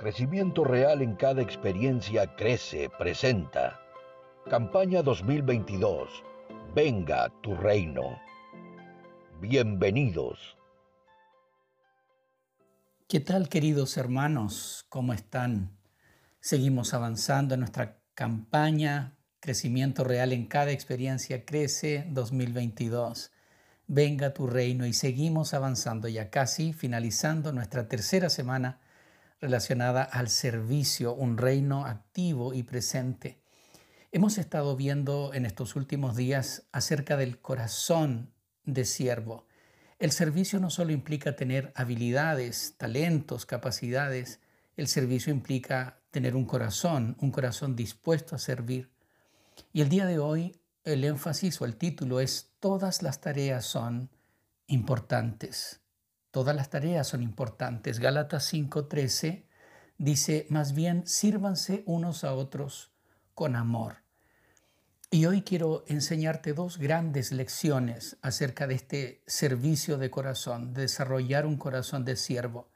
Crecimiento Real en cada experiencia crece, presenta. Campaña 2022. Venga tu reino. Bienvenidos. ¿Qué tal queridos hermanos? ¿Cómo están? Seguimos avanzando en nuestra campaña Crecimiento Real en cada experiencia crece 2022 venga tu reino y seguimos avanzando ya casi finalizando nuestra tercera semana relacionada al servicio, un reino activo y presente. Hemos estado viendo en estos últimos días acerca del corazón de siervo. El servicio no solo implica tener habilidades, talentos, capacidades, el servicio implica tener un corazón, un corazón dispuesto a servir. Y el día de hoy el énfasis o el título es Todas las tareas son importantes. Todas las tareas son importantes. Gálatas 5:13 dice, más bien sírvanse unos a otros con amor. Y hoy quiero enseñarte dos grandes lecciones acerca de este servicio de corazón, de desarrollar un corazón de siervo.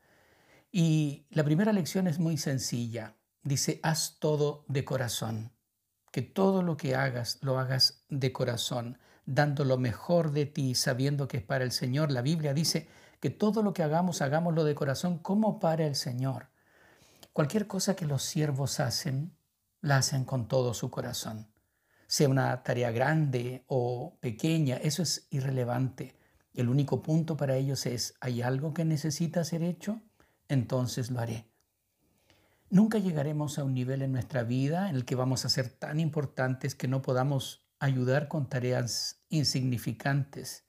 Y la primera lección es muy sencilla. Dice, haz todo de corazón que todo lo que hagas lo hagas de corazón, dando lo mejor de ti, sabiendo que es para el Señor. La Biblia dice que todo lo que hagamos, hagámoslo de corazón como para el Señor. Cualquier cosa que los siervos hacen, la hacen con todo su corazón. Sea una tarea grande o pequeña, eso es irrelevante. El único punto para ellos es, ¿hay algo que necesita ser hecho? Entonces lo haré. Nunca llegaremos a un nivel en nuestra vida en el que vamos a ser tan importantes que no podamos ayudar con tareas insignificantes.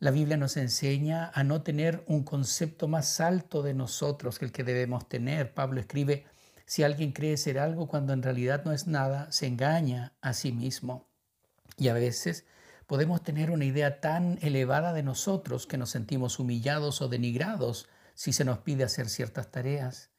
La Biblia nos enseña a no tener un concepto más alto de nosotros que el que debemos tener. Pablo escribe, si alguien cree ser algo cuando en realidad no es nada, se engaña a sí mismo. Y a veces podemos tener una idea tan elevada de nosotros que nos sentimos humillados o denigrados si se nos pide hacer ciertas tareas.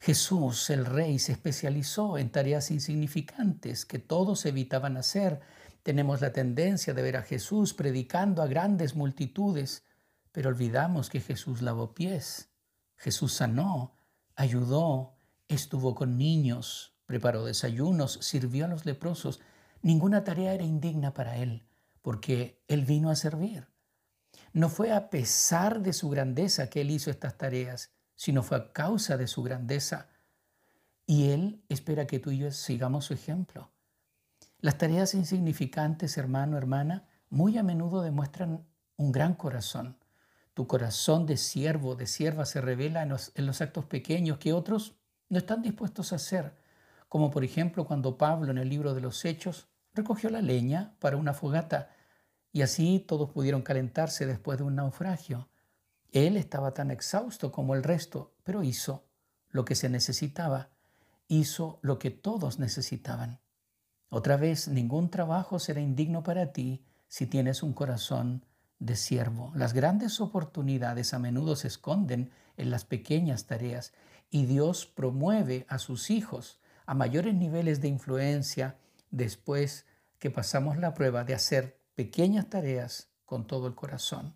Jesús, el Rey, se especializó en tareas insignificantes que todos evitaban hacer. Tenemos la tendencia de ver a Jesús predicando a grandes multitudes, pero olvidamos que Jesús lavó pies, Jesús sanó, ayudó, estuvo con niños, preparó desayunos, sirvió a los leprosos. Ninguna tarea era indigna para él, porque él vino a servir. No fue a pesar de su grandeza que él hizo estas tareas, sino fue a causa de su grandeza. Y Él espera que tú y yo sigamos su ejemplo. Las tareas insignificantes, hermano, hermana, muy a menudo demuestran un gran corazón. Tu corazón de siervo, de sierva, se revela en los, actos pequeños que otros no están dispuestos a hacer, como por ejemplo cuando Pablo en el libro de los Hechos recogió la leña para una fogata y así todos pudieron calentarse después de un naufragio. Él estaba tan exhausto como el resto, pero hizo lo que se necesitaba, hizo lo que todos necesitaban. Otra vez, ningún trabajo será indigno para ti si tienes un corazón de siervo. Las grandes oportunidades a menudo se esconden en las pequeñas tareas y Dios promueve a sus hijos a mayores niveles de influencia después que pasamos la prueba de hacer pequeñas tareas con todo el corazón.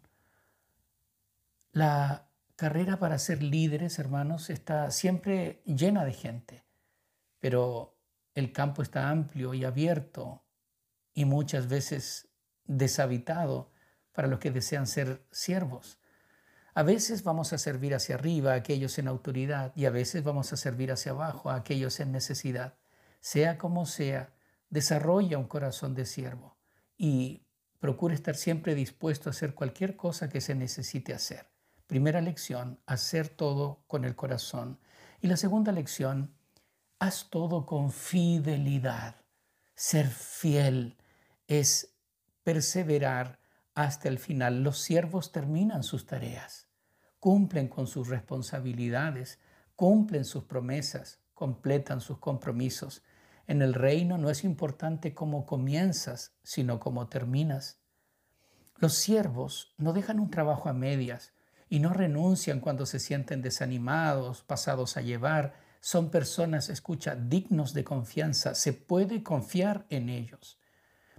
La carrera para ser líderes, hermanos, está siempre llena de gente, pero el campo está amplio y abierto y muchas veces deshabitado para los que desean ser siervos. A veces vamos a servir hacia arriba a aquellos en autoridad y a veces vamos a servir hacia abajo a aquellos en necesidad. Sea como sea, desarrolla un corazón de siervo y procura estar siempre dispuesto a hacer cualquier cosa que se necesite hacer. Primera lección, hacer todo con el corazón. Y la segunda lección, haz todo con fidelidad. Ser fiel es perseverar hasta el final. Los siervos terminan sus tareas, cumplen con sus responsabilidades, cumplen sus promesas, completan sus compromisos. En el reino no es importante cómo comienzas, sino cómo terminas. Los siervos no dejan un trabajo a medias, y no renuncian cuando se sienten desanimados, pasados a llevar. Son personas, escucha, dignos de confianza. Se puede confiar en ellos.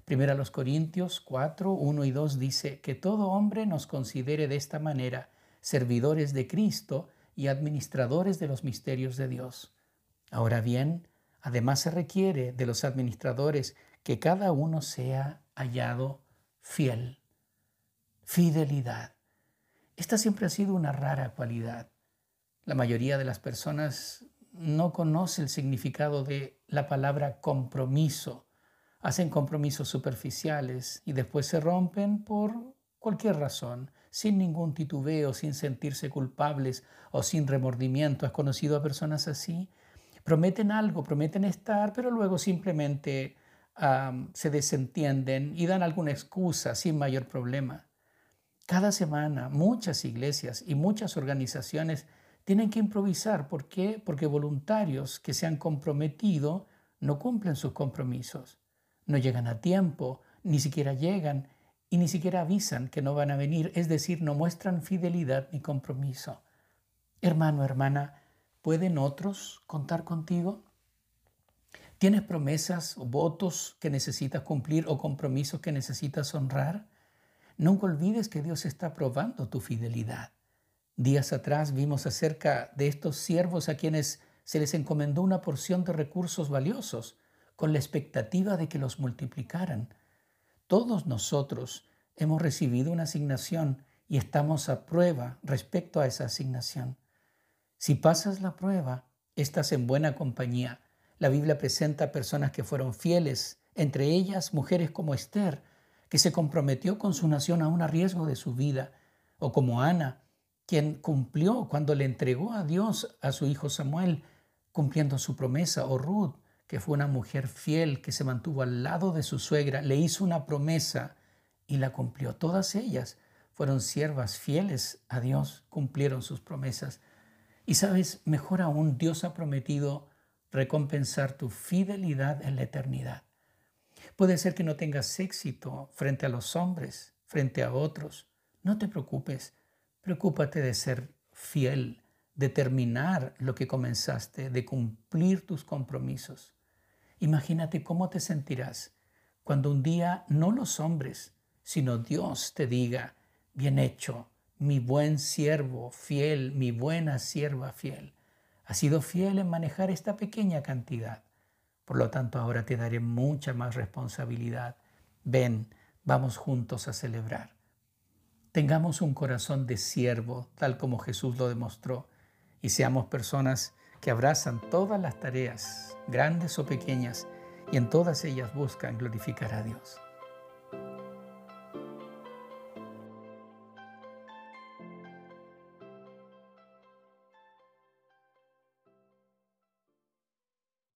Primera los Corintios 4, 1 y 2 dice que todo hombre nos considere de esta manera servidores de Cristo y administradores de los misterios de Dios. Ahora bien, además se requiere de los administradores que cada uno sea hallado fiel. Fidelidad. Esta siempre ha sido una rara cualidad. La mayoría de las personas no conoce el significado de la palabra compromiso. Hacen compromisos superficiales y después se rompen por cualquier razón, sin ningún titubeo, sin sentirse culpables o sin remordimiento. ¿Has conocido a personas así? Prometen algo, prometen estar, pero luego simplemente se desentienden y dan alguna excusa sin mayor problema. Cada semana muchas iglesias y muchas organizaciones tienen que improvisar. ¿Por qué? Porque voluntarios que se han comprometido no cumplen sus compromisos, no llegan a tiempo, ni siquiera llegan y ni siquiera avisan que no van a venir, es decir, no muestran fidelidad ni compromiso. Hermano, hermana, ¿pueden otros contar contigo? ¿Tienes promesas o votos que necesitas cumplir o compromisos que necesitas honrar? Nunca olvides que Dios está probando tu fidelidad. Días atrás vimos acerca de estos siervos a quienes se les encomendó una porción de recursos valiosos con la expectativa de que los multiplicaran. Todos nosotros hemos recibido una asignación y estamos a prueba respecto a esa asignación. Si pasas la prueba, estás en buena compañía. La Biblia presenta personas que fueron fieles, entre ellas mujeres como Esther, que se comprometió con su nación a un riesgo de su vida, o como Ana, quien cumplió cuando le entregó a Dios a su hijo Samuel, cumpliendo su promesa, o Ruth, que fue una mujer fiel que se mantuvo al lado de su suegra, le hizo una promesa y la cumplió. Todas ellas fueron siervas fieles a Dios, cumplieron sus promesas. Y sabes, mejor aún, Dios ha prometido recompensar tu fidelidad en la eternidad. Puede ser que no tengas éxito frente a los hombres, frente a otros. No te preocupes, preocúpate de ser fiel, de terminar lo que comenzaste, de cumplir tus compromisos. Imagínate cómo te sentirás cuando un día no los hombres, sino Dios te diga, bien hecho, mi buen siervo fiel, mi buena sierva fiel. Has sido fiel en manejar esta pequeña cantidad. Por lo tanto, ahora te daré mucha más responsabilidad. Ven, vamos juntos a celebrar. Tengamos un corazón de siervo, tal como Jesús lo demostró, y seamos personas que abrazan todas las tareas, grandes o pequeñas, y en todas ellas buscan glorificar a Dios.